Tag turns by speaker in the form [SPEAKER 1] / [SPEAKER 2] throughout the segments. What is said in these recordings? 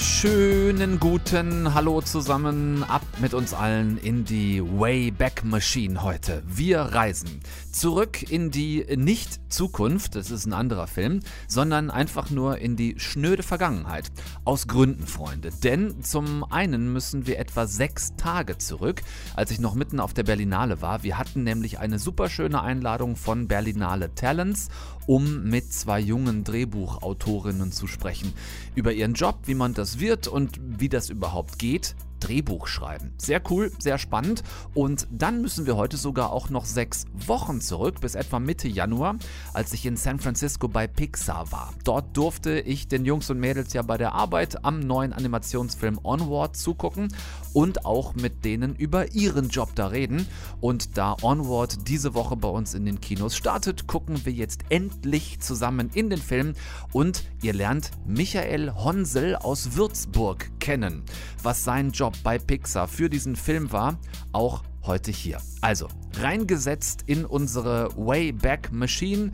[SPEAKER 1] Schönen guten Hallo zusammen, ab mit uns allen in die Wayback Machine heute. Wir reisen zurück in die Nicht-Zukunft, das ist ein anderer Film, sondern einfach nur in die schnöde Vergangenheit. Aus Gründen, Freunde. Denn zum einen müssen wir etwa sechs Tage zurück, als ich noch mitten auf der Berlinale war. Wir hatten nämlich eine super schöne Einladung von Berlinale Talents, um mit zwei jungen Drehbuchautorinnen zu sprechen. Über ihren Job, wie man das wird und wie das überhaupt geht. Drehbuch schreiben. Sehr cool, sehr spannend. Und dann müssen wir heute sogar auch noch sechs Wochen zurück, bis etwa Mitte Januar, als ich in San Francisco bei Pixar war. Dort durfte ich den Jungs und Mädels ja bei der Arbeit am neuen Animationsfilm Onward zugucken und auch mit denen über ihren Job da reden. Und da Onward diese Woche bei uns in den Kinos startet, gucken wir jetzt endlich zusammen in den Film und ihr lernt Michael Honsel aus Würzburg kennen, was sein Job bei Pixar für diesen Film war, auch heute hier. Also, reingesetzt in unsere Wayback Machine.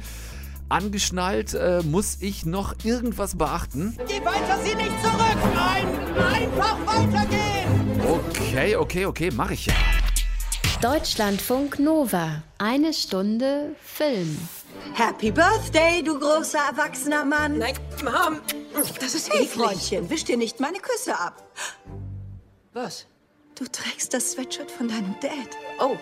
[SPEAKER 1] Angeschnallt, äh, muss ich noch irgendwas beachten?
[SPEAKER 2] Geh weiter, sieh nicht zurück! Nein, einfach weitergehen!
[SPEAKER 1] Okay, okay, okay, mach ich ja.
[SPEAKER 3] Deutschlandfunk Nova. Eine Stunde Film.
[SPEAKER 4] Happy Birthday, du großer erwachsener Mann.
[SPEAKER 2] Nein, Mom, das ist
[SPEAKER 4] Hey,
[SPEAKER 2] eklig.
[SPEAKER 4] Freundchen, wisch dir nicht meine Küsse ab.
[SPEAKER 2] Was?
[SPEAKER 4] Du trägst das Sweatshirt von deinem Dad.
[SPEAKER 2] Oh,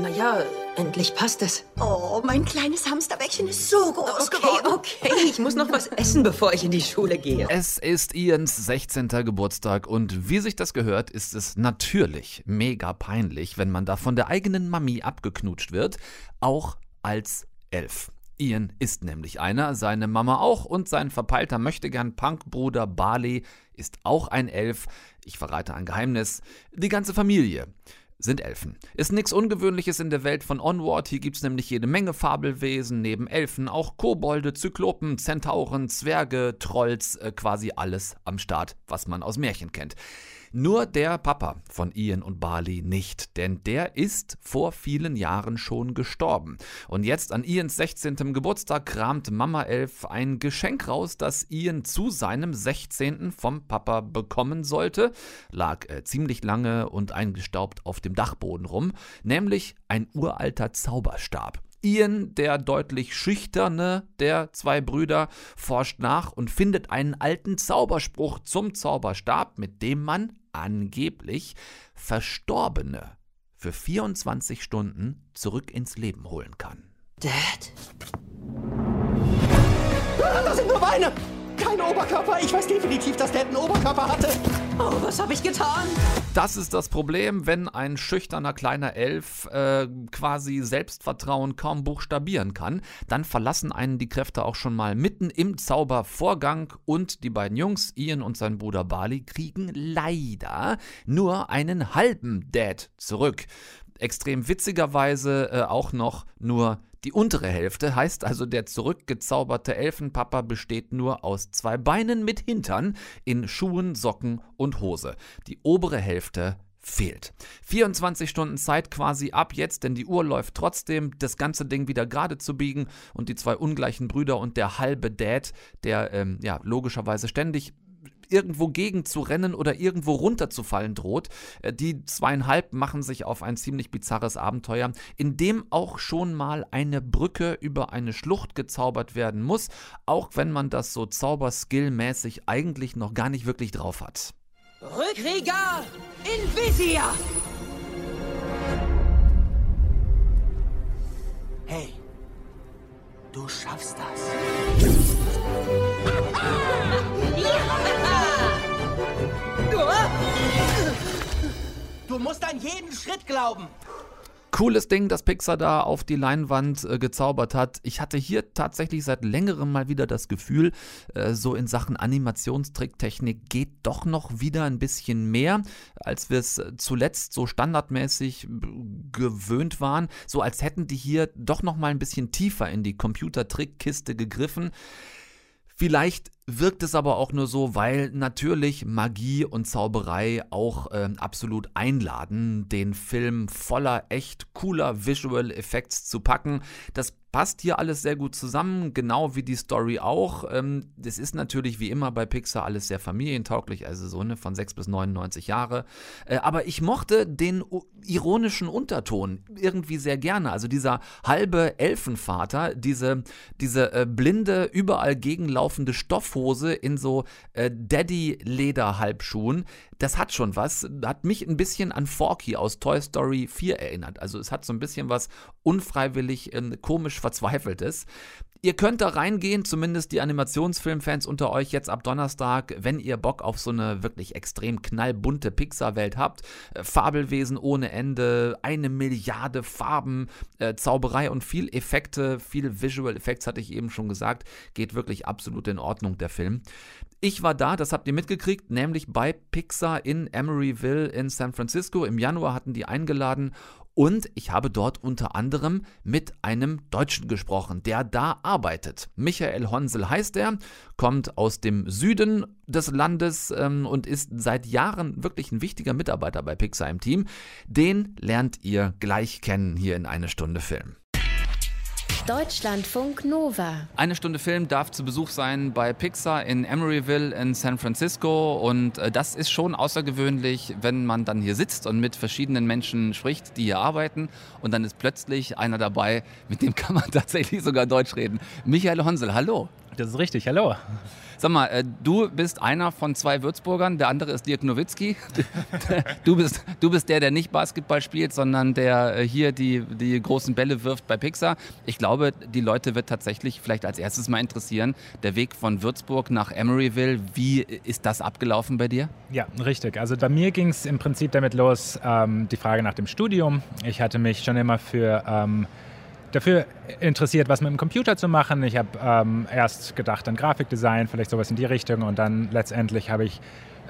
[SPEAKER 2] naja, endlich passt es.
[SPEAKER 4] Oh, mein kleines Hamsterbäckchen ist so groß
[SPEAKER 2] Okay,
[SPEAKER 4] geworden.
[SPEAKER 2] okay, ich muss noch was essen, bevor ich in die Schule gehe.
[SPEAKER 1] Es ist Ians 16. Geburtstag und wie sich das gehört, ist es natürlich mega peinlich, wenn man da von der eigenen Mami abgeknutscht wird, auch als Elf. Ian ist nämlich einer, seine Mama auch und sein verpeilter Möchtegern Punkbruder Barley ist auch ein Elf. Ich verrate ein Geheimnis. Die ganze Familie sind Elfen. Ist nichts Ungewöhnliches in der Welt von Onward. Hier gibt's nämlich jede Menge Fabelwesen, neben Elfen auch Kobolde, Zyklopen, Zentauren, Zwerge, Trolls, äh, quasi alles am Start, was man aus Märchen kennt. Nur der Papa von Ian und Barley nicht, denn der ist vor vielen Jahren schon gestorben. Und jetzt an Ians 16. Geburtstag kramt Mama Elf ein Geschenk raus, das Ian zu seinem 16. vom Papa bekommen sollte. Lag äh, ziemlich lange und eingestaubt auf dem Dachboden rum, nämlich ein uralter Zauberstab. Ian, der deutlich schüchterne der zwei Brüder, forscht nach und findet einen alten Zauberspruch zum Zauberstab, mit dem man angeblich Verstorbene für 24 Stunden zurück ins Leben holen kann.
[SPEAKER 2] Dad?
[SPEAKER 5] Das sind nur Beine! Kein Oberkörper! Ich weiß definitiv, dass Dad einen Oberkörper hatte!
[SPEAKER 2] Oh, was habe ich getan?
[SPEAKER 1] Das ist das Problem, wenn ein schüchterner kleiner Elf äh, quasi Selbstvertrauen kaum buchstabieren kann, dann verlassen einen die Kräfte auch schon mal mitten im Zaubervorgang und die beiden Jungs, Ian und sein Bruder Bali, kriegen leider nur einen halben Dad zurück. Extrem witzigerweise äh, auch noch nur die untere Hälfte, heißt also der zurückgezauberte Elfenpapa besteht nur aus zwei Beinen mit Hintern in Schuhen, Socken und Hose. Die obere Hälfte fehlt. 24 Stunden Zeit quasi ab jetzt, denn die Uhr läuft trotzdem, das ganze Ding wieder gerade zu biegen und die zwei ungleichen Brüder und der halbe Dad, der ähm, ja logischerweise ständig irgendwo gegen zu rennen oder irgendwo runterzufallen droht. Äh, Die zweieinhalb machen sich auf ein ziemlich bizarres Abenteuer, in dem auch schon mal eine Brücke über eine Schlucht gezaubert werden muss, auch wenn man das so zauberskillmäßig eigentlich noch gar nicht wirklich drauf hat.
[SPEAKER 2] Rückkrieger Invisia!
[SPEAKER 5] Hey, du schaffst das. Jeden Schritt glauben.
[SPEAKER 1] Cooles Ding, das Pixar da auf die Leinwand äh, gezaubert hat. Ich hatte hier tatsächlich seit längerem mal wieder das Gefühl, äh, so in Sachen Animationstricktechnik geht doch noch wieder ein bisschen mehr, als wir es zuletzt so standardmäßig äh, gewöhnt waren. So als hätten die hier doch noch mal ein bisschen tiefer in die Computertrickkiste gegriffen. Vielleicht wirkt es aber auch nur so, weil natürlich Magie und Zauberei auch äh, absolut einladen, den Film voller echt cooler Visual Effects zu packen. Das passt hier alles sehr gut zusammen, genau wie die Story auch. Ähm, das ist natürlich wie immer bei Pixar alles sehr familientauglich, also so eine von 6 bis 99 Jahre. Äh, aber ich mochte den ironischen Unterton irgendwie sehr gerne. Also dieser halbe Elfenvater, diese, diese äh, blinde, überall gegenlaufende Stoffhose in so äh, Daddy-Leder-Halbschuhen, das hat schon was. Hat mich ein bisschen an Forky aus Toy Story 4 erinnert. Also es hat so ein bisschen was unfreiwillig äh, komisch Verzweifeltes. Ihr könnt da reingehen, zumindest die Animationsfilmfans unter euch jetzt ab Donnerstag, wenn ihr Bock auf so eine wirklich extrem knallbunte Pixar-Welt habt. Äh, Fabelwesen ohne Ende, eine Milliarde Farben, äh, Zauberei und viel Effekte, viel Visual Effects hatte ich eben schon gesagt. Geht wirklich absolut in Ordnung, der Film. Ich war da, das habt ihr mitgekriegt, nämlich bei Pixar in Emeryville in San Francisco. Im Januar hatten die eingeladen und ich habe dort unter anderem mit einem Deutschen gesprochen, der da arbeitet. Michael Honsel heißt er, kommt aus dem Süden des Landes ähm, und ist seit Jahren wirklich ein wichtiger Mitarbeiter bei Pixar im Team. Den lernt ihr gleich kennen hier in eine Stunde Film.
[SPEAKER 3] Deutschlandfunk Nova.
[SPEAKER 1] Eine Stunde Film darf zu Besuch sein bei Pixar in Emeryville in San Francisco und äh, das ist schon außergewöhnlich, wenn man dann hier sitzt und mit verschiedenen Menschen spricht, die hier arbeiten und dann ist plötzlich einer dabei, mit dem kann man tatsächlich sogar Deutsch reden. Michael Honsel, hallo.
[SPEAKER 6] Das ist richtig, hallo.
[SPEAKER 1] Sag mal, äh, du bist einer von zwei Würzburgern, der andere ist Dirk Nowitzki. Du bist, du bist der, der nicht Basketball spielt, sondern der äh, hier die, die großen Bälle wirft bei Pixar. Ich glaube, die Leute wird tatsächlich vielleicht als erstes mal interessieren, der Weg von Würzburg nach Emeryville, wie ist das abgelaufen bei dir?
[SPEAKER 6] Ja, richtig. Also bei mir ging es im Prinzip damit los, ähm, die Frage nach dem Studium. Ich hatte mich schon immer für... Ähm, dafür interessiert, was mit dem Computer zu machen. Ich habe ähm, erst gedacht an Grafikdesign, vielleicht sowas in die Richtung und dann letztendlich habe ich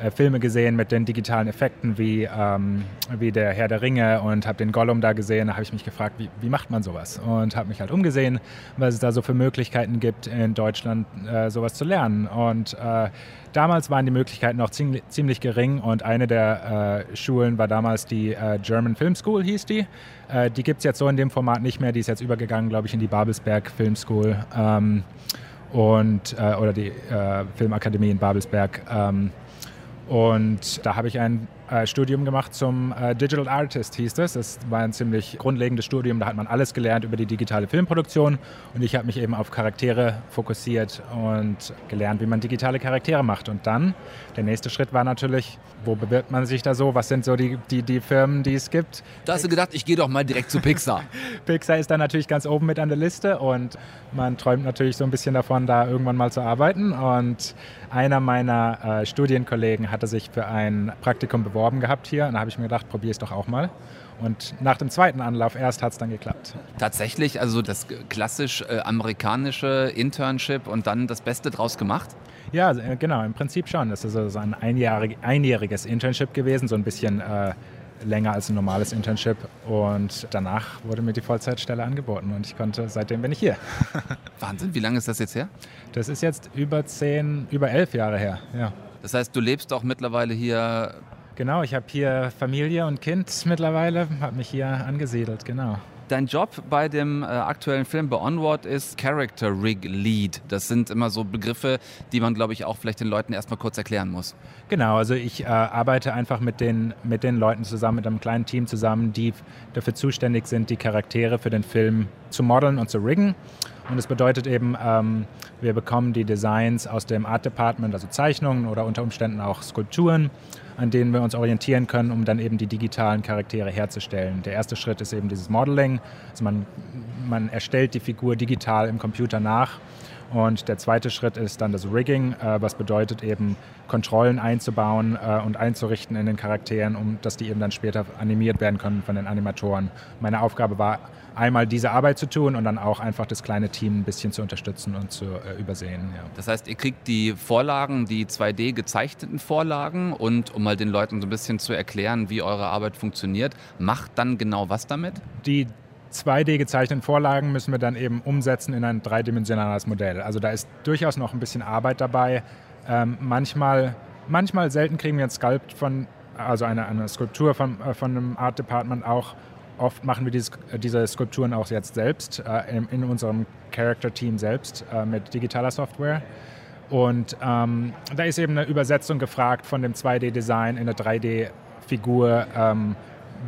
[SPEAKER 6] äh, Filme gesehen mit den digitalen Effekten wie, ähm, wie der Herr der Ringe und habe den Gollum da gesehen. Da habe ich mich gefragt, wie, wie macht man sowas? Und habe mich halt umgesehen, was es da so für Möglichkeiten gibt, in Deutschland äh, sowas zu lernen. Und äh, damals waren die Möglichkeiten noch ziemlich, ziemlich gering und eine der äh, Schulen war damals die äh, German Film School, hieß die. Äh, die gibt es jetzt so in dem Format nicht mehr. Die ist jetzt übergegangen, glaube ich, in die Babelsberg Film School. Ähm, und, oder die Filmakademie in Babelsberg. Ähm, und da habe ich ein äh, Studium gemacht zum äh, Digital Artist, hieß das. Das war ein ziemlich grundlegendes Studium, da hat man alles gelernt über die digitale Filmproduktion und ich habe mich eben auf Charaktere fokussiert und gelernt, wie man digitale Charaktere macht. Und dann, der nächste Schritt war natürlich, wo bewirbt man sich da so? Was sind so die, die, die Firmen, die es gibt?
[SPEAKER 1] Da hast du gedacht, ich gehe doch mal direkt zu Pixar.
[SPEAKER 6] Pixar ist da natürlich ganz oben mit an der Liste und man träumt natürlich so ein bisschen davon, da irgendwann mal zu arbeiten. Und einer meiner äh, Studienkollegen hatte sich für ein Praktikum beworben beworben gehabt hier und da habe ich mir gedacht, probiere es doch auch mal. Und nach dem zweiten Anlauf erst hat es dann geklappt.
[SPEAKER 1] Tatsächlich, also das klassisch äh, amerikanische Internship und dann das Beste draus gemacht?
[SPEAKER 6] Ja, äh, genau, im Prinzip schon. Das ist also ein einjährig, einjähriges Internship gewesen, so ein bisschen äh, länger als ein normales Internship. Und danach wurde mir die Vollzeitstelle angeboten und ich konnte, seitdem bin ich hier.
[SPEAKER 1] Wahnsinn, wie lange ist das jetzt her?
[SPEAKER 6] Das ist jetzt über zehn, über elf Jahre her, ja.
[SPEAKER 1] Das heißt, du lebst auch mittlerweile hier
[SPEAKER 6] Genau, ich habe hier Familie und Kind mittlerweile, habe mich hier angesiedelt, genau.
[SPEAKER 1] Dein Job bei dem äh, aktuellen Film bei Onward ist Character Rig Lead. Das sind immer so Begriffe, die man, glaube ich, auch vielleicht den Leuten erstmal kurz erklären muss.
[SPEAKER 6] Genau, also ich äh, arbeite einfach mit den, mit den Leuten zusammen, mit einem kleinen Team zusammen, die dafür zuständig sind, die Charaktere für den Film zu modeln und zu riggen. Und das bedeutet eben, ähm, wir bekommen die Designs aus dem Art Department, also Zeichnungen oder unter Umständen auch Skulpturen an denen wir uns orientieren können, um dann eben die digitalen Charaktere herzustellen. Der erste Schritt ist eben dieses Modeling. Also man, man erstellt die Figur digital im Computer nach. Und der zweite Schritt ist dann das Rigging, äh, was bedeutet eben Kontrollen einzubauen äh, und einzurichten in den Charakteren, um dass die eben dann später animiert werden können von den Animatoren. Meine Aufgabe war einmal diese Arbeit zu tun und dann auch einfach das kleine Team ein bisschen zu unterstützen und zu äh, übersehen. Ja.
[SPEAKER 1] Das heißt, ihr kriegt die Vorlagen, die 2D gezeichneten Vorlagen und um mal den Leuten so ein bisschen zu erklären, wie eure Arbeit funktioniert, macht dann genau was damit?
[SPEAKER 6] Die 2D gezeichneten Vorlagen müssen wir dann eben umsetzen in ein dreidimensionales Modell. Also da ist durchaus noch ein bisschen Arbeit dabei. Ähm, manchmal, manchmal selten kriegen wir ein Sculpt von, also eine, eine Skulptur von, äh, von einem Art Department auch. Oft machen wir dieses, diese Skulpturen auch jetzt selbst äh, in, in, unserem Character-Team selbst äh, mit digitaler Software. Und ähm, da ist eben eine Übersetzung gefragt von dem 2D-Design in eine 3D-Figur. Ähm,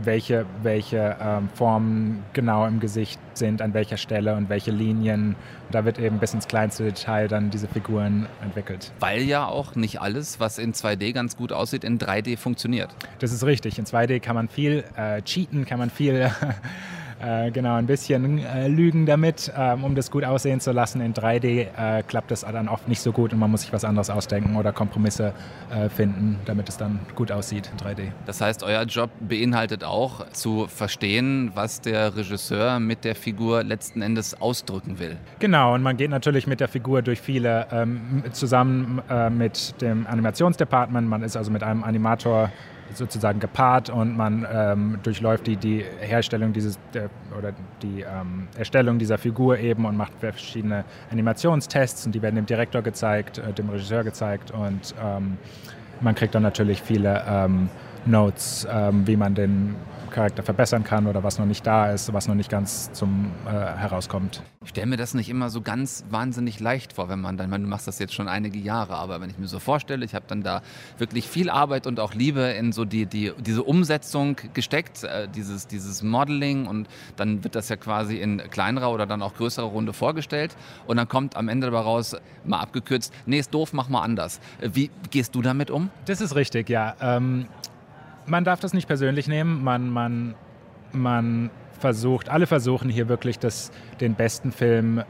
[SPEAKER 6] welche, welche ähm, Formen genau im Gesicht sind, an welcher Stelle und welche Linien. Da wird eben bis ins kleinste Detail dann diese Figuren entwickelt.
[SPEAKER 1] Weil ja auch nicht alles, was in 2D ganz gut aussieht, in 3D funktioniert.
[SPEAKER 6] Das ist richtig. In 2D kann man viel äh, cheaten, kann man viel äh, genau ein bisschen äh, lügen damit, ähm, um das gut aussehen zu lassen. In 3D äh, klappt das dann oft nicht so gut und man muss sich was anderes ausdenken oder Kompromisse äh, finden, damit es dann gut aussieht in 3D.
[SPEAKER 1] Das heißt, euer Job beinhaltet auch zu verstehen, was der Regisseur mit der Figur letzten Endes ausdrücken will.
[SPEAKER 6] Genau, und man geht natürlich mit der Figur durch viele ähm, zusammen äh, mit dem Animationsdepartment. Man ist also mit einem Animator sozusagen gepaart und man ähm, durchläuft die, die Herstellung dieses der, oder die ähm, Erstellung dieser Figur eben und macht verschiedene Animationstests und die werden dem Direktor gezeigt, äh, dem Regisseur gezeigt und ähm, man kriegt dann natürlich viele ähm, Notes, ähm, wie man den Charakter verbessern kann oder was noch nicht da ist, was noch nicht ganz zum äh, herauskommt.
[SPEAKER 1] Ich stelle mir das nicht immer so ganz wahnsinnig leicht vor, wenn man dann, man, du machst das jetzt schon einige Jahre, aber wenn ich mir so vorstelle, ich habe dann da wirklich viel Arbeit und auch Liebe in so die, die, diese Umsetzung gesteckt, äh, dieses, dieses Modeling und dann wird das ja quasi in kleinerer oder dann auch größerer Runde vorgestellt und dann kommt am Ende dabei raus, mal abgekürzt, nee, ist doof, mach mal anders. Wie gehst du damit um?
[SPEAKER 6] Das ist richtig, ja. Ähm, man darf das nicht persönlich nehmen. Man, man, man versucht, alle versuchen hier wirklich das, den besten Film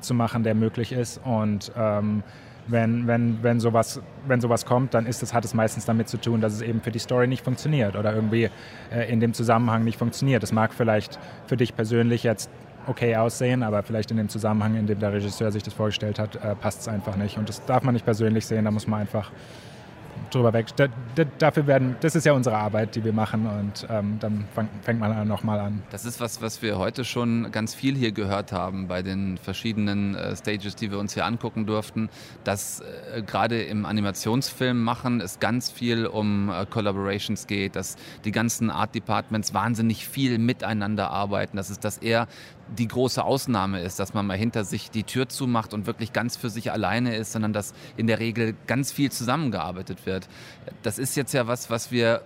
[SPEAKER 6] zu machen, der möglich ist. Und ähm, wenn, wenn, wenn, sowas, wenn sowas kommt, dann ist das, hat es meistens damit zu tun, dass es eben für die Story nicht funktioniert oder irgendwie äh, in dem Zusammenhang nicht funktioniert. Das mag vielleicht für dich persönlich jetzt okay aussehen, aber vielleicht in dem Zusammenhang, in dem der Regisseur sich das vorgestellt hat, äh, passt es einfach nicht. Und das darf man nicht persönlich sehen, da muss man einfach drüber weg. Da, da, dafür werden, das ist ja unsere Arbeit, die wir machen und ähm, dann fang, fängt man nochmal an.
[SPEAKER 1] Das ist was, was wir heute schon ganz viel hier gehört haben bei den verschiedenen äh, Stages, die wir uns hier angucken durften, dass äh, gerade im Animationsfilm machen es ganz viel um äh, Collaborations geht, dass die ganzen Art Departments wahnsinnig viel miteinander arbeiten, dass es das eher die große Ausnahme ist, dass man mal hinter sich die Tür zumacht und wirklich ganz für sich alleine ist, sondern dass in der Regel ganz viel zusammengearbeitet wird. Das ist jetzt ja was, was wir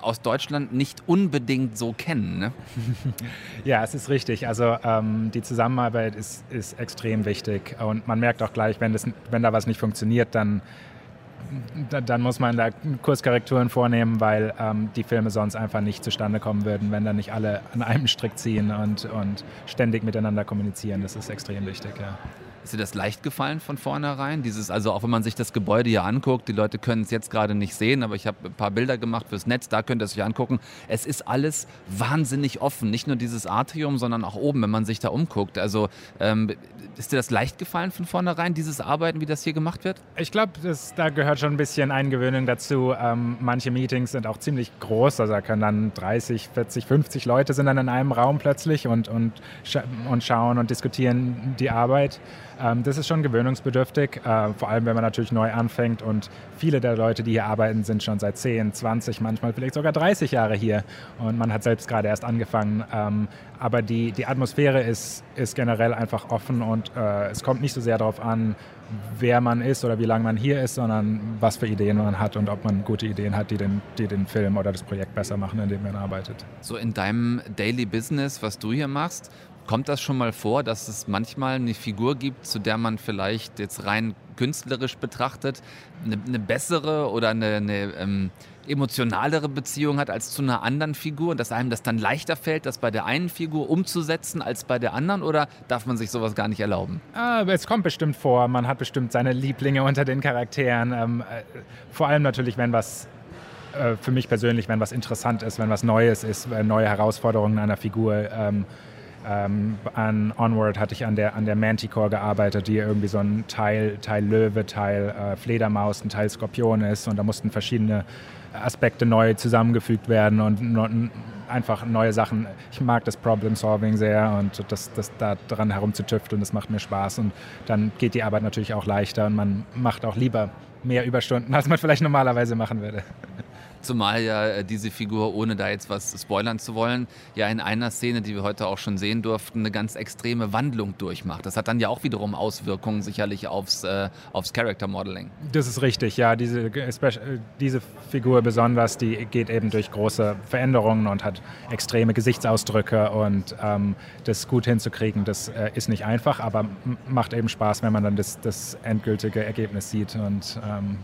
[SPEAKER 1] aus Deutschland nicht unbedingt so kennen. Ne?
[SPEAKER 6] Ja, es ist richtig. Also ähm, die Zusammenarbeit ist, ist extrem wichtig und man merkt auch gleich, wenn, das, wenn da was nicht funktioniert, dann dann muss man da Kurskorrekturen vornehmen, weil ähm, die Filme sonst einfach nicht zustande kommen würden, wenn da nicht alle an einem Strick ziehen und, und ständig miteinander kommunizieren. Das ist extrem wichtig, ja.
[SPEAKER 1] Ist dir das leicht gefallen von vornherein? Dieses, also auch wenn man sich das Gebäude hier anguckt, die Leute können es jetzt gerade nicht sehen, aber ich habe ein paar Bilder gemacht fürs Netz, da könnt ihr es euch angucken. Es ist alles wahnsinnig offen. Nicht nur dieses Atrium, sondern auch oben, wenn man sich da umguckt. Also ähm, ist dir das leicht gefallen von vornherein, dieses Arbeiten, wie das hier gemacht wird?
[SPEAKER 6] Ich glaube, da gehört schon ein bisschen Eingewöhnung dazu. Ähm, manche Meetings sind auch ziemlich groß, also da können dann 30, 40, 50 Leute sind dann in einem Raum plötzlich und, und, und schauen und diskutieren die Arbeit. Ähm, das ist schon gewöhnungsbedürftig, äh, vor allem wenn man natürlich neu anfängt und viele der Leute, die hier arbeiten, sind schon seit 10, 20, manchmal vielleicht sogar 30 Jahre hier und man hat selbst gerade erst angefangen. Ähm, aber die, die Atmosphäre ist, ist generell einfach offen und äh, es kommt nicht so sehr darauf an, wer man ist oder wie lange man hier ist, sondern was für Ideen man hat und ob man gute Ideen hat, die den, die den Film oder das Projekt besser machen, in dem man arbeitet.
[SPEAKER 1] So in deinem Daily Business, was du hier machst, Kommt das schon mal vor, dass es manchmal eine Figur gibt, zu der man vielleicht jetzt rein künstlerisch betrachtet eine, eine bessere oder eine, eine ähm, emotionalere Beziehung hat als zu einer anderen Figur und dass einem das dann leichter fällt, das bei der einen Figur umzusetzen als bei der anderen oder darf man sich sowas gar nicht erlauben?
[SPEAKER 6] Ah, es kommt bestimmt vor. Man hat bestimmt seine Lieblinge unter den Charakteren. Ähm, äh, vor allem natürlich, wenn was äh, für mich persönlich, wenn was interessant ist, wenn was Neues ist, äh, neue Herausforderungen einer Figur. Ähm, ähm, an Onward hatte ich an der, an der Manticore gearbeitet, die irgendwie so ein Teil, Teil Löwe, Teil äh, Fledermaus, ein Teil Skorpion ist. Und da mussten verschiedene Aspekte neu zusammengefügt werden und einfach neue Sachen. Ich mag das Problem-Solving sehr und das, das da dran herumzutüfteln, das macht mir Spaß und dann geht die Arbeit natürlich auch leichter und man macht auch lieber mehr Überstunden, als man vielleicht normalerweise machen würde.
[SPEAKER 1] Zumal ja äh, diese Figur, ohne da jetzt was spoilern zu wollen, ja in einer Szene, die wir heute auch schon sehen durften, eine ganz extreme Wandlung durchmacht. Das hat dann ja auch wiederum Auswirkungen sicherlich aufs, äh, aufs Character Modeling.
[SPEAKER 6] Das ist richtig, ja. Diese, diese Figur besonders, die geht eben durch große Veränderungen und hat extreme Gesichtsausdrücke und ähm, das gut hinzukriegen, das äh, ist nicht einfach, aber macht eben Spaß, wenn man dann das, das endgültige Ergebnis sieht und ähm,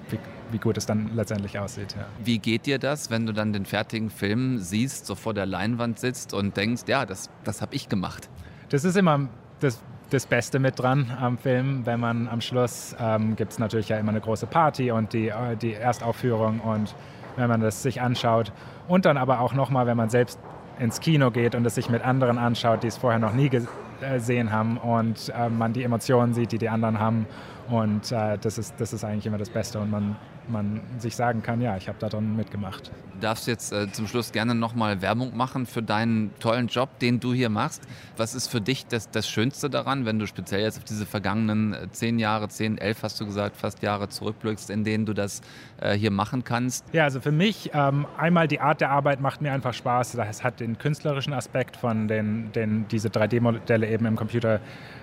[SPEAKER 6] wie, gut es dann letztendlich aussieht. Ja.
[SPEAKER 1] Wie geht dir das, wenn du dann den fertigen Film siehst, so vor der Leinwand sitzt und denkst, ja, das, das habe ich gemacht?
[SPEAKER 6] Das ist immer das, das Beste mit dran am Film, wenn man am Schluss ähm, gibt es natürlich ja immer eine große Party und die, äh, die Erstaufführung und wenn man das sich anschaut und dann aber auch nochmal, wenn man selbst ins Kino geht und es sich mit anderen anschaut, die es vorher noch nie gesehen haben und äh, man die Emotionen sieht, die die anderen haben und äh, das, ist, das ist eigentlich immer das Beste und man man sich sagen kann, ja, ich habe da drin mitgemacht.
[SPEAKER 1] Du darfst jetzt äh, zum Schluss gerne nochmal Werbung machen für deinen tollen Job, den du hier machst. Was ist für dich das, das Schönste daran, wenn du speziell jetzt auf diese vergangenen äh, zehn Jahre, zehn, elf hast du gesagt, fast Jahre zurückblickst, in denen du das äh, hier machen kannst?
[SPEAKER 6] Ja, also für mich ähm, einmal die Art der Arbeit macht mir einfach Spaß. Es hat den künstlerischen Aspekt von den, den diese 3D-Modelle eben im Computer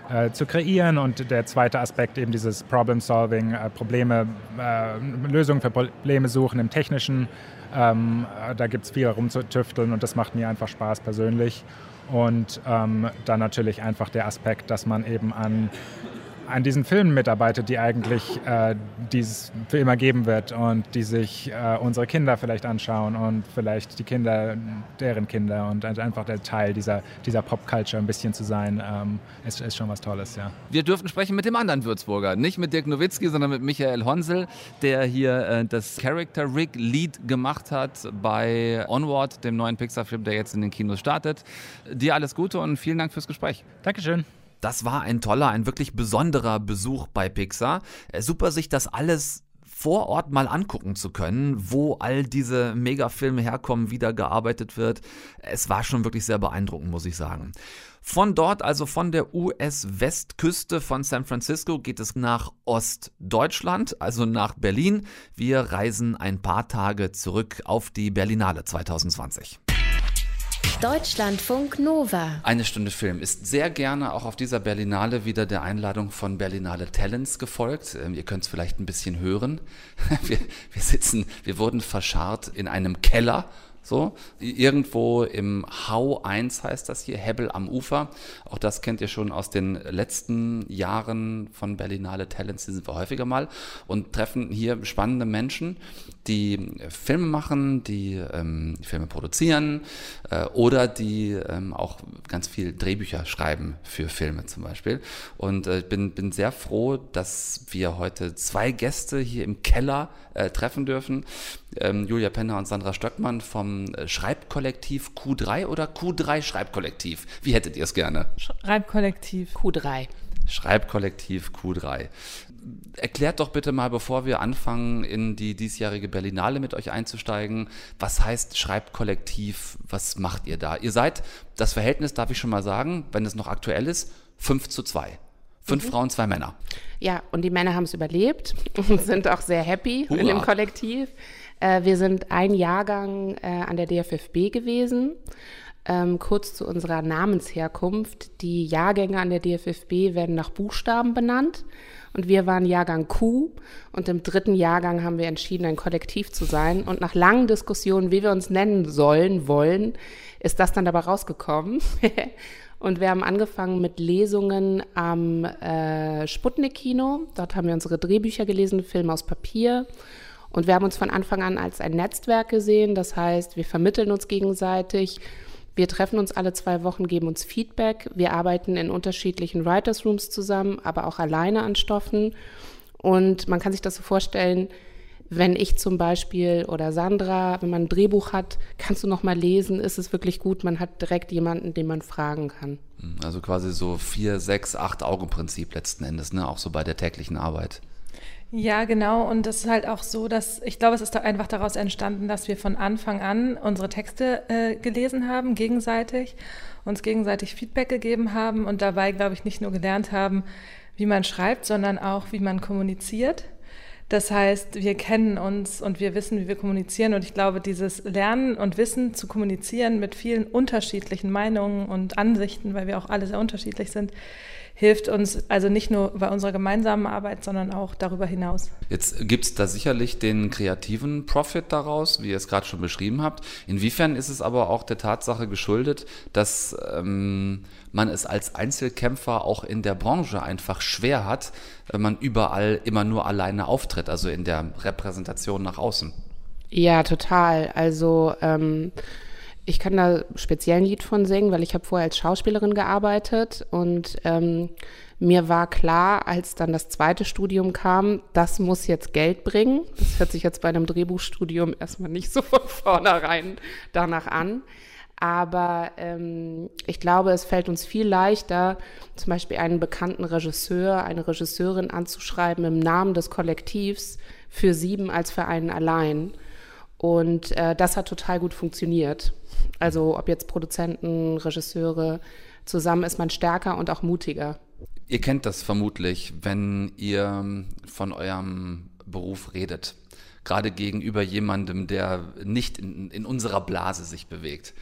[SPEAKER 6] äh, zu kreieren und der zweite Aspekt eben dieses Problem-Solving, äh, Probleme, äh, Lösungen für Probleme suchen im Technischen. Ähm, da gibt es viel herumzutüfteln und das macht mir einfach Spaß persönlich. Und ähm, dann natürlich einfach der Aspekt, dass man eben an an diesen Filmen mitarbeitet, die eigentlich äh, dieses für immer geben wird und die sich äh, unsere Kinder vielleicht anschauen und vielleicht die Kinder deren Kinder und einfach der Teil dieser, dieser Pop-Culture ein bisschen zu sein, ähm, ist, ist schon was Tolles, ja.
[SPEAKER 1] Wir dürfen sprechen mit dem anderen Würzburger, nicht mit Dirk Nowitzki, sondern mit Michael Honsel, der hier äh, das Character Rig Lead gemacht hat bei Onward, dem neuen Pixar-Film, der jetzt in den Kinos startet. Dir alles Gute und vielen Dank fürs Gespräch.
[SPEAKER 6] Dankeschön.
[SPEAKER 1] Das war ein toller, ein wirklich besonderer Besuch bei Pixar. Äh, super, sich das alles vor Ort mal angucken zu können, wo all diese Megafilme herkommen, wie da gearbeitet wird. Es war schon wirklich sehr beeindruckend, muss ich sagen. Von dort, also von der US-Westküste von San Francisco, geht es nach Ostdeutschland, also nach Berlin. Wir reisen ein paar Tage zurück auf die Berlinale 2020.
[SPEAKER 3] Deutschlandfunk Nova.
[SPEAKER 1] Eine Stunde Film ist sehr gerne auch auf dieser Berlinale wieder der Einladung von Berlinale Talents gefolgt. Ähm, ihr könnt es vielleicht ein bisschen hören. Wir, wir sitzen, wir wurden verscharrt in einem Keller so, irgendwo im Hau 1 heißt das hier, Hebbel am Ufer. Auch das kennt ihr schon aus den letzten Jahren von Berlinale Talents, die sind wir häufiger mal und treffen hier spannende Menschen, die Filme machen, die ähm, Filme produzieren äh, oder die ähm, auch ganz viel Drehbücher schreiben für Filme zum Beispiel. Und äh, ich bin, bin sehr froh, dass wir heute zwei Gäste hier im Keller äh, treffen dürfen. Ähm, Julia Penner und Sandra Stöckmann vom äh, Schreibkollektiv Q3 oder Q3 Schreibkollektiv? Wie hättet ihr es gerne?
[SPEAKER 7] Schreibkollektiv Q3.
[SPEAKER 1] Schreibkollektiv Q3. Erklärt doch bitte mal, bevor wir anfangen, in die diesjährige Berlinale mit euch einzusteigen, was heißt Schreibkollektiv? Was macht ihr da? Ihr seid, das Verhältnis darf ich schon mal sagen, wenn es noch aktuell ist, 5 zu 2. Fünf mhm. Frauen, zwei Männer.
[SPEAKER 7] Ja, und die Männer haben es überlebt und sind auch sehr happy Hurra. in dem Kollektiv. Äh, wir sind ein Jahrgang äh, an der DFFB gewesen. Ähm, kurz zu unserer Namensherkunft. Die Jahrgänge an der DFFB werden nach Buchstaben benannt. Und wir waren Jahrgang Q. Und im dritten Jahrgang haben wir entschieden, ein Kollektiv zu sein. Und nach langen Diskussionen, wie wir uns nennen sollen, wollen, ist das dann dabei rausgekommen. Und wir haben angefangen mit Lesungen am äh, Sputnik-Kino. Dort haben wir unsere Drehbücher gelesen, Filme aus Papier. Und wir haben uns von Anfang an als ein Netzwerk gesehen. Das heißt, wir vermitteln uns gegenseitig. Wir treffen uns alle zwei Wochen, geben uns Feedback. Wir arbeiten in unterschiedlichen Writers Rooms zusammen, aber auch alleine an Stoffen. Und man kann sich das so vorstellen, wenn ich zum Beispiel oder Sandra, wenn man ein Drehbuch hat, kannst du noch mal lesen, ist es wirklich gut, man hat direkt jemanden, den man fragen kann.
[SPEAKER 1] Also quasi so vier, sechs, acht Augen Prinzip letzten Endes, ne? auch so bei der täglichen Arbeit.
[SPEAKER 8] Ja, genau. Und es ist halt auch so, dass ich glaube, es ist einfach daraus entstanden, dass wir von Anfang an unsere Texte äh, gelesen haben, gegenseitig, uns gegenseitig Feedback gegeben haben und dabei, glaube ich, nicht nur gelernt haben, wie man schreibt, sondern auch, wie man kommuniziert. Das heißt, wir kennen uns und wir wissen, wie wir kommunizieren. Und ich glaube, dieses Lernen und Wissen zu kommunizieren mit vielen unterschiedlichen Meinungen und Ansichten, weil wir auch alle sehr unterschiedlich sind, hilft uns also nicht nur bei unserer gemeinsamen Arbeit, sondern auch darüber hinaus.
[SPEAKER 1] Jetzt gibt es da sicherlich den kreativen Profit daraus, wie ihr es gerade schon beschrieben habt. Inwiefern ist es aber auch der Tatsache geschuldet, dass ähm, man es als Einzelkämpfer auch in der Branche einfach schwer hat, wenn man überall immer nur alleine auftritt, also in der Repräsentation nach außen?
[SPEAKER 7] Ja, total. Also ähm, ich kann da speziell ein Lied von singen, weil ich habe vorher als Schauspielerin gearbeitet und ähm, mir war klar, als dann das zweite Studium kam, das muss jetzt Geld bringen. Das hört sich jetzt bei einem Drehbuchstudium erstmal nicht so von vornherein danach an. Aber ähm, ich glaube, es fällt uns viel leichter, zum Beispiel einen bekannten Regisseur, eine Regisseurin anzuschreiben im Namen des Kollektivs für sieben als für einen allein. Und äh, das hat total gut funktioniert. Also ob jetzt Produzenten, Regisseure, zusammen ist man stärker und auch mutiger.
[SPEAKER 1] Ihr kennt das vermutlich, wenn ihr von eurem Beruf redet. Gerade gegenüber jemandem, der nicht in, in unserer Blase sich bewegt.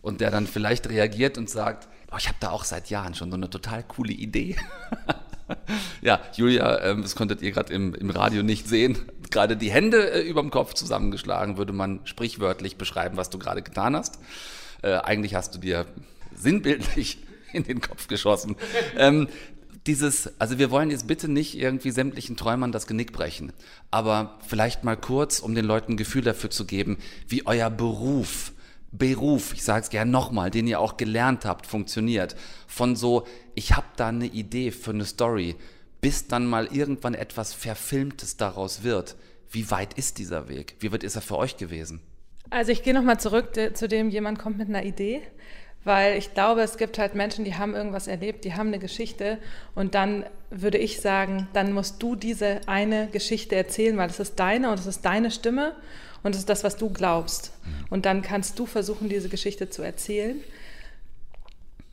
[SPEAKER 1] Und der dann vielleicht reagiert und sagt, oh, ich habe da auch seit Jahren schon so eine total coole Idee. ja, Julia, ähm, das konntet ihr gerade im, im Radio nicht sehen, gerade die Hände äh, überm Kopf zusammengeschlagen, würde man sprichwörtlich beschreiben, was du gerade getan hast. Äh, eigentlich hast du dir sinnbildlich in den Kopf geschossen. ähm, dieses, also wir wollen jetzt bitte nicht irgendwie sämtlichen Träumern das Genick brechen, aber vielleicht mal kurz, um den Leuten ein Gefühl dafür zu geben, wie euer Beruf Beruf, ich sage es gerne nochmal, den ihr auch gelernt habt, funktioniert. Von so, ich habe da eine Idee für eine Story, bis dann mal irgendwann etwas Verfilmtes daraus wird. Wie weit ist dieser Weg? Wie weit ist er für euch gewesen?
[SPEAKER 8] Also ich gehe nochmal zurück zu dem, jemand kommt mit einer Idee, weil ich glaube, es gibt halt Menschen, die haben irgendwas erlebt, die haben eine Geschichte und dann würde ich sagen, dann musst du diese eine Geschichte erzählen, weil es ist deine und es ist deine Stimme und es ist das, was du glaubst. Und dann kannst du versuchen, diese Geschichte zu erzählen.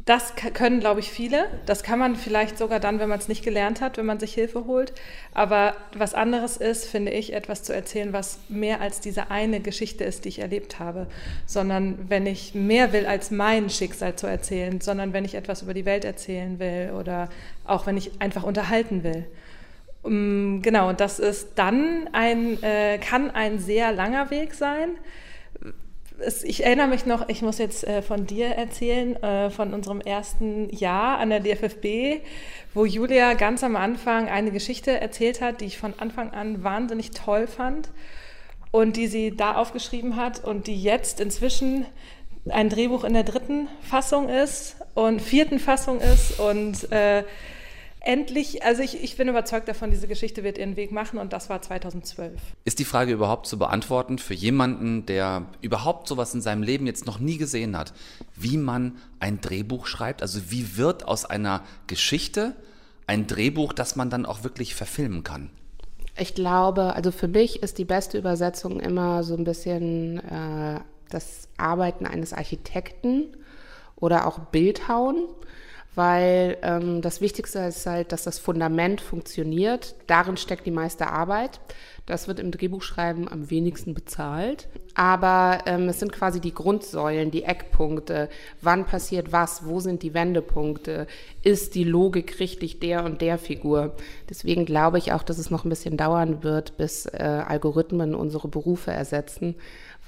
[SPEAKER 8] Das können, glaube ich, viele. Das kann man vielleicht sogar dann, wenn man es nicht gelernt hat, wenn man sich Hilfe holt. Aber was anderes ist, finde ich, etwas zu erzählen, was mehr als diese eine Geschichte ist, die ich erlebt habe. Sondern wenn ich mehr will, als mein Schicksal zu erzählen, sondern wenn ich etwas über die Welt erzählen will oder auch wenn ich einfach unterhalten will. Um, genau, das ist dann ein, äh, kann ein sehr langer Weg sein. Ich erinnere mich noch, ich muss jetzt äh, von dir erzählen, äh, von unserem ersten Jahr an der DFFB, wo Julia ganz am Anfang eine Geschichte erzählt hat, die ich von Anfang an wahnsinnig toll fand und die sie da aufgeschrieben hat und die jetzt inzwischen ein Drehbuch in der dritten Fassung ist und vierten Fassung ist und äh, endlich, also ich, ich bin überzeugt davon, diese Geschichte wird ihren Weg machen und das war 2012.
[SPEAKER 1] Ist die Frage überhaupt zu beantworten für jemanden, der überhaupt sowas in seinem Leben jetzt noch nie gesehen hat, wie man ein Drehbuch schreibt? Also wie wird aus einer Geschichte ein Drehbuch, das man dann auch wirklich verfilmen kann?
[SPEAKER 7] Ich glaube, also für mich ist die beste Übersetzung immer so ein bisschen äh, das Arbeiten eines Architekten oder auch Bildhauen weil ähm, das Wichtigste ist halt, dass das Fundament funktioniert. Darin steckt die meiste Arbeit. Das wird im Drehbuchschreiben am wenigsten bezahlt. Aber ähm, es sind quasi die Grundsäulen, die Eckpunkte. Wann passiert was? Wo sind die Wendepunkte? Ist die Logik richtig der und der Figur? Deswegen glaube ich auch, dass es noch ein bisschen dauern wird, bis äh, Algorithmen unsere Berufe ersetzen,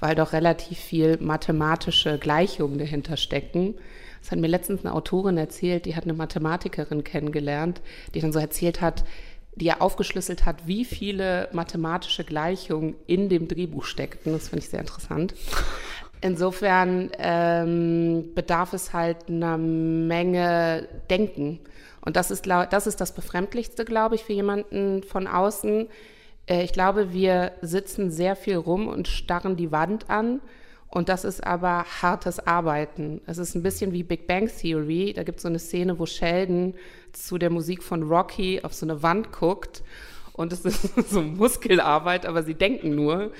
[SPEAKER 7] weil doch relativ viel mathematische Gleichungen dahinter stecken. Das hat mir letztens eine Autorin erzählt, die hat eine Mathematikerin kennengelernt, die dann so erzählt hat, die ja aufgeschlüsselt hat, wie viele mathematische Gleichungen in dem Drehbuch steckten. Das finde ich sehr interessant. Insofern ähm, bedarf es halt einer Menge Denken. Und das ist, das ist das Befremdlichste, glaube ich, für jemanden von außen. Äh, ich glaube, wir sitzen sehr viel rum und starren die Wand an und das ist aber hartes Arbeiten. Es ist ein bisschen wie Big Bang Theory. Da gibt es so eine Szene, wo Sheldon zu der Musik von Rocky auf so eine Wand guckt und es ist so Muskelarbeit, aber sie denken nur.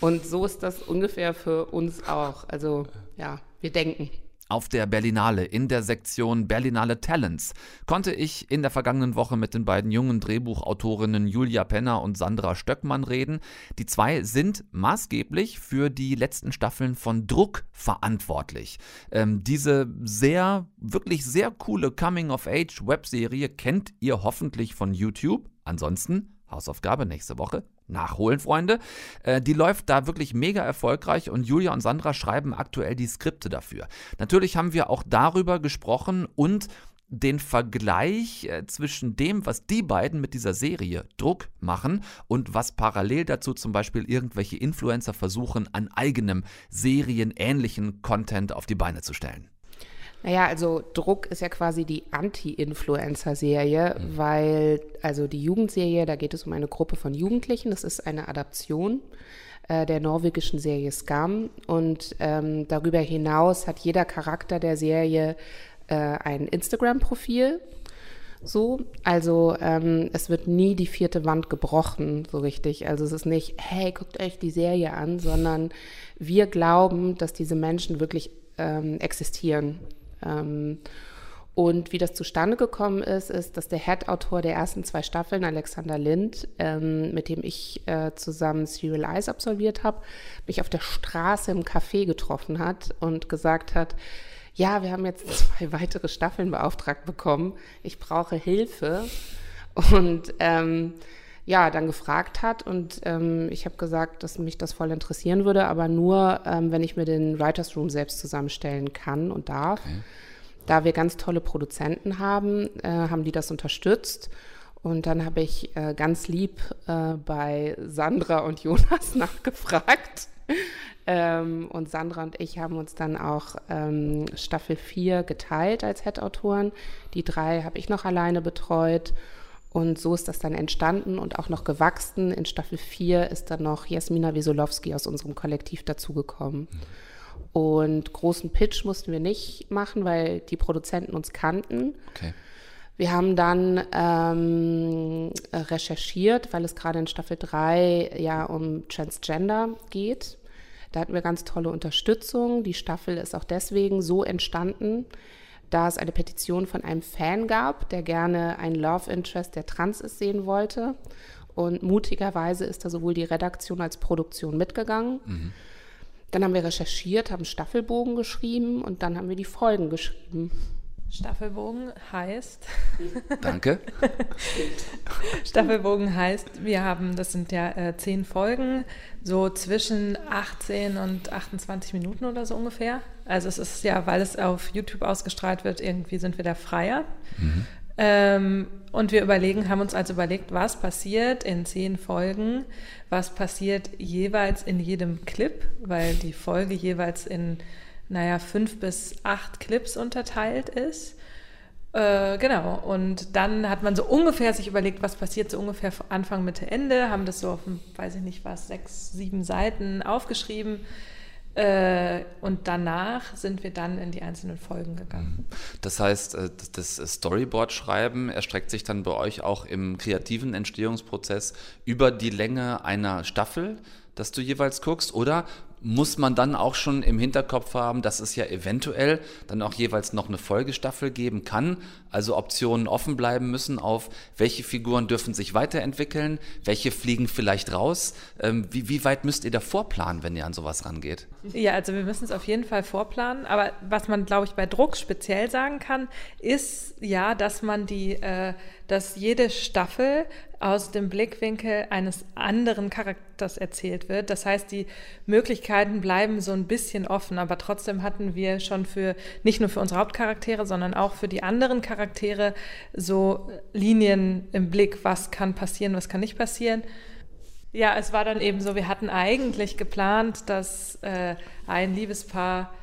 [SPEAKER 7] Und so ist das ungefähr für uns auch. Also ja, wir denken.
[SPEAKER 1] Auf der Berlinale in der Sektion Berlinale Talents konnte ich in der vergangenen Woche mit den beiden jungen Drehbuchautorinnen Julia Penner und Sandra Stöckmann reden. Die zwei sind maßgeblich für die letzten Staffeln von Druck verantwortlich. Ähm, diese sehr, wirklich sehr coole Coming-of-Age-Webserie kennt ihr hoffentlich von YouTube. Ansonsten Hausaufgabe nächste Woche. Nachholen, Freunde. Äh, die läuft da wirklich mega erfolgreich und Julia und Sandra schreiben aktuell die Skripte dafür. Natürlich haben wir auch darüber gesprochen und den Vergleich äh, zwischen dem, was die beiden mit dieser Serie Druck machen und was parallel dazu zum Beispiel irgendwelche Influencer versuchen, an eigenem serienähnlichen Content auf die Beine zu stellen.
[SPEAKER 7] Naja, also Druck ist ja quasi die Anti-Influencer-Serie, mhm. weil also die Jugendserie, da geht es um eine Gruppe von Jugendlichen, das ist eine Adaption äh, der norwegischen Serie Scam und ähm, darüber hinaus hat jeder Charakter der Serie äh, ein Instagram-Profil. So, also ähm, es wird nie die vierte Wand gebrochen, so richtig. Also es ist nicht, hey, guckt euch die Serie an, sondern wir glauben, dass diese Menschen wirklich ähm, existieren und wie das zustande gekommen ist, ist, dass der Head-Autor der ersten zwei Staffeln, Alexander Lind, ähm, mit dem ich äh, zusammen Serial Eyes absolviert habe, mich auf der Straße im Café getroffen hat und gesagt hat, ja, wir haben jetzt zwei weitere Staffeln beauftragt bekommen, ich brauche Hilfe. Und ähm, ja, dann gefragt hat und ähm, ich habe gesagt, dass mich das voll interessieren würde, aber nur, ähm, wenn ich mir den Writers Room selbst zusammenstellen kann und darf. Okay. Da wir ganz tolle Produzenten haben, äh, haben die das unterstützt. Und dann habe ich äh, ganz lieb äh, bei Sandra und Jonas nachgefragt. ähm, und Sandra und ich haben uns dann auch ähm, Staffel 4 geteilt als Head-Autoren. Die drei habe ich noch alleine betreut. Und so ist das dann entstanden und auch noch gewachsen. In Staffel 4 ist dann noch Jasmina Wesolowski aus unserem Kollektiv dazugekommen. Und großen Pitch mussten wir nicht machen, weil die Produzenten uns kannten. Okay. Wir haben dann ähm, recherchiert, weil es gerade in Staffel 3 ja um Transgender geht. Da hatten wir ganz tolle Unterstützung. Die Staffel ist auch deswegen so entstanden, da es eine Petition von einem Fan gab, der gerne einen Love Interest, der trans ist, sehen wollte. Und mutigerweise ist da sowohl die Redaktion als Produktion mitgegangen. Mhm. Dann haben wir recherchiert, haben Staffelbogen geschrieben und dann haben wir die Folgen geschrieben.
[SPEAKER 8] Staffelbogen heißt.
[SPEAKER 1] Danke.
[SPEAKER 8] Staffelbogen heißt, wir haben, das sind ja äh, zehn Folgen, so zwischen 18 und 28 Minuten oder so ungefähr. Also es ist ja, weil es auf YouTube ausgestrahlt wird, irgendwie sind wir da freier. Mhm. Ähm, und wir überlegen, haben uns also überlegt, was passiert in zehn Folgen, was passiert jeweils in jedem Clip, weil die Folge jeweils in naja, fünf bis acht Clips unterteilt ist. Äh, genau, und dann hat man so ungefähr sich überlegt, was passiert so ungefähr Anfang, Mitte, Ende, haben das so auf, weiß ich nicht was, sechs, sieben Seiten aufgeschrieben. Äh, und danach sind wir dann in die einzelnen Folgen gegangen.
[SPEAKER 1] Das heißt, äh, das Storyboard-Schreiben erstreckt sich dann bei euch auch im kreativen Entstehungsprozess über die Länge einer Staffel, dass du jeweils guckst, oder muss man dann auch schon im Hinterkopf haben, dass es ja eventuell dann auch jeweils noch eine Folgestaffel geben kann. Also Optionen offen bleiben müssen auf, welche Figuren dürfen sich weiterentwickeln, welche fliegen vielleicht raus. Ähm, wie, wie weit müsst ihr da vorplanen, wenn ihr an sowas rangeht?
[SPEAKER 8] Ja, also wir müssen es auf jeden Fall vorplanen. Aber was man, glaube ich, bei Druck speziell sagen kann, ist ja, dass man die, äh, dass jede Staffel aus dem Blickwinkel eines anderen Charakters erzählt wird. Das heißt, die Möglichkeiten bleiben so ein bisschen offen, aber trotzdem hatten wir schon für, nicht nur für unsere Hauptcharaktere, sondern auch für die anderen Charaktere so Linien im Blick, was kann passieren, was kann nicht passieren. Ja, es war dann eben so, wir hatten eigentlich geplant, dass äh, ein Liebespaar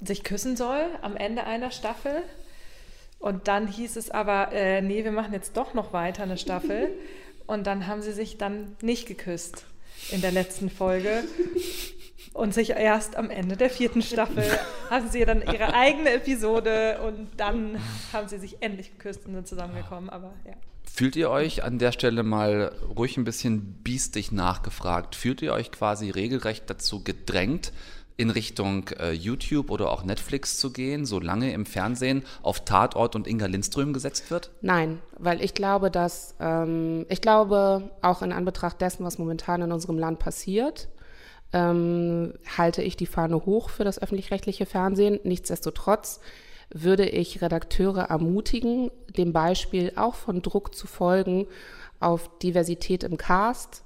[SPEAKER 8] sich küssen soll am Ende einer Staffel. Und dann hieß es aber, äh, nee, wir machen jetzt doch noch weiter eine Staffel. Und dann haben sie sich dann nicht geküsst in der letzten Folge. Und sich erst am Ende der vierten Staffel hatten sie dann ihre eigene Episode und dann haben sie sich endlich geküsst und sind zusammengekommen. Aber ja.
[SPEAKER 1] Fühlt ihr euch an der Stelle mal ruhig ein bisschen biestig nachgefragt? Fühlt ihr euch quasi regelrecht dazu gedrängt, in Richtung äh, YouTube oder auch Netflix zu gehen, solange im Fernsehen auf Tatort und Inga Lindström gesetzt wird?
[SPEAKER 7] Nein, weil ich glaube, dass ähm, ich glaube auch in Anbetracht dessen, was momentan in unserem Land passiert, ähm, halte ich die Fahne hoch für das öffentlich-rechtliche Fernsehen. Nichtsdestotrotz würde ich Redakteure ermutigen, dem Beispiel auch von Druck zu folgen, auf Diversität im Cast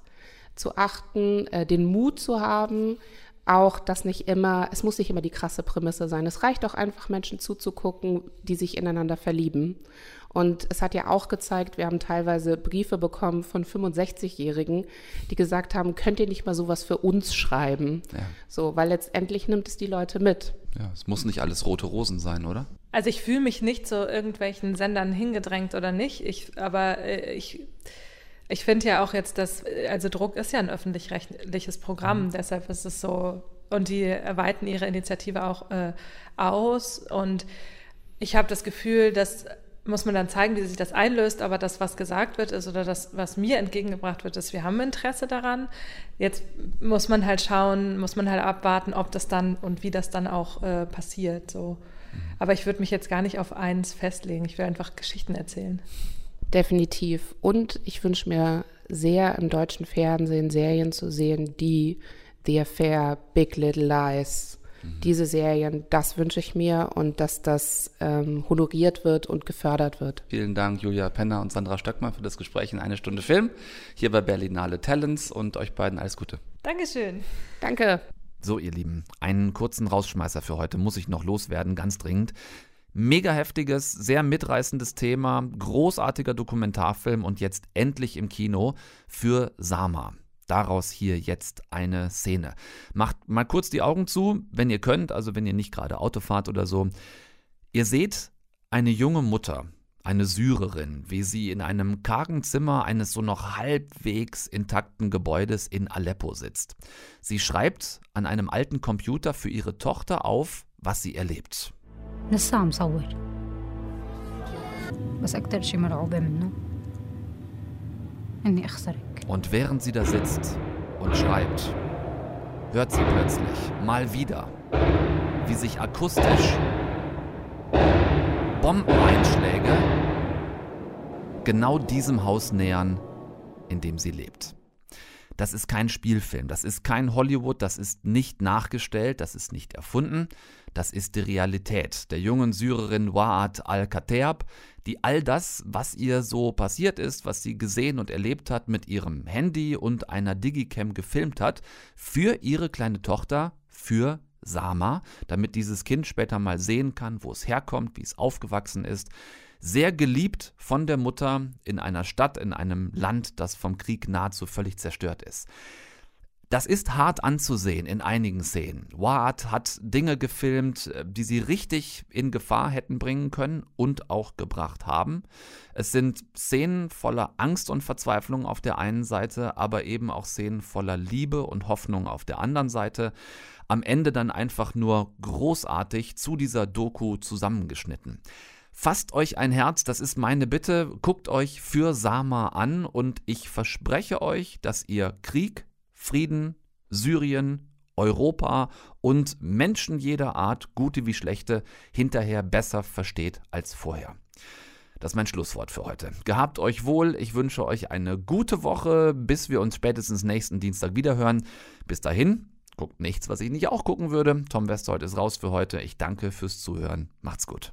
[SPEAKER 7] zu achten, äh, den Mut zu haben, auch, dass nicht immer, es muss nicht immer die krasse Prämisse sein. Es reicht auch einfach, Menschen zuzugucken, die sich ineinander verlieben. Und es hat ja auch gezeigt, wir haben teilweise Briefe bekommen von 65-Jährigen, die gesagt haben, könnt ihr nicht mal sowas für uns schreiben? Ja. So, weil letztendlich nimmt es die Leute mit.
[SPEAKER 1] Ja, es muss nicht alles rote Rosen sein, oder?
[SPEAKER 8] Also ich fühle mich nicht zu irgendwelchen Sendern hingedrängt oder nicht. Ich, aber äh, ich ich finde ja auch jetzt, dass, also Druck ist ja ein öffentlich-rechtliches Programm, mhm. deshalb ist es so, und die erweitern ihre Initiative auch äh, aus. Und ich habe das Gefühl, dass muss man dann zeigen, wie sich das einlöst, aber das, was gesagt wird, ist oder das, was mir entgegengebracht wird, ist, wir haben Interesse daran. Jetzt muss man halt schauen, muss man halt abwarten, ob das dann und wie das dann auch äh, passiert. So. Mhm. Aber ich würde mich jetzt gar nicht auf eins festlegen. Ich will einfach Geschichten erzählen.
[SPEAKER 7] Definitiv. Und ich wünsche mir sehr im deutschen Fernsehen Serien zu sehen, die The Affair, Big Little Lies, mhm. diese Serien, das wünsche ich mir und dass das ähm, honoriert wird und gefördert wird.
[SPEAKER 1] Vielen Dank, Julia Penner und Sandra Stöckmann, für das Gespräch in eine Stunde Film hier bei Berlinale Talents und euch beiden alles Gute.
[SPEAKER 8] Dankeschön.
[SPEAKER 7] Danke.
[SPEAKER 1] So, ihr Lieben, einen kurzen Rausschmeißer für heute muss ich noch loswerden, ganz dringend. Mega heftiges, sehr mitreißendes Thema, großartiger Dokumentarfilm und jetzt endlich im Kino für Sama. Daraus hier jetzt eine Szene. Macht mal kurz die Augen zu, wenn ihr könnt, also wenn ihr nicht gerade Auto fahrt oder so. Ihr seht eine junge Mutter, eine Syrerin, wie sie in einem kargen Zimmer eines so noch halbwegs intakten Gebäudes in Aleppo sitzt. Sie schreibt an einem alten Computer für ihre Tochter auf, was sie erlebt. لسه مصور بس أكتر شي مرعوبة منه إني أخسرك und während sie da sitzt und schreibt, hört sie plötzlich mal wieder, wie sich akustisch Bombeneinschläge genau diesem Haus nähern, in dem sie lebt. Das ist kein Spielfilm, das ist kein Hollywood, das ist nicht nachgestellt, das ist nicht erfunden, das ist die Realität der jungen Syrerin Waad al-Kateab, die all das, was ihr so passiert ist, was sie gesehen und erlebt hat, mit ihrem Handy und einer Digicam gefilmt hat, für ihre kleine Tochter, für Sama, damit dieses Kind später mal sehen kann, wo es herkommt, wie es aufgewachsen ist sehr geliebt von der Mutter in einer Stadt, in einem Land, das vom Krieg nahezu völlig zerstört ist. Das ist hart anzusehen in einigen Szenen. Waad hat Dinge gefilmt, die sie richtig in Gefahr hätten bringen können und auch gebracht haben. Es sind Szenen voller Angst und Verzweiflung auf der einen Seite, aber eben auch Szenen voller Liebe und Hoffnung auf der anderen Seite. Am Ende dann einfach nur großartig zu dieser Doku zusammengeschnitten. Fasst euch ein Herz, das ist meine Bitte. Guckt euch für Sama an und ich verspreche euch, dass ihr Krieg, Frieden, Syrien, Europa und Menschen jeder Art, gute wie schlechte, hinterher besser versteht als vorher. Das ist mein Schlusswort für heute. Gehabt euch wohl. Ich wünsche euch eine gute Woche, bis wir uns spätestens nächsten Dienstag wiederhören. Bis dahin, guckt nichts, was ich nicht auch gucken würde. Tom Westholt ist raus für heute. Ich danke fürs Zuhören. Macht's gut.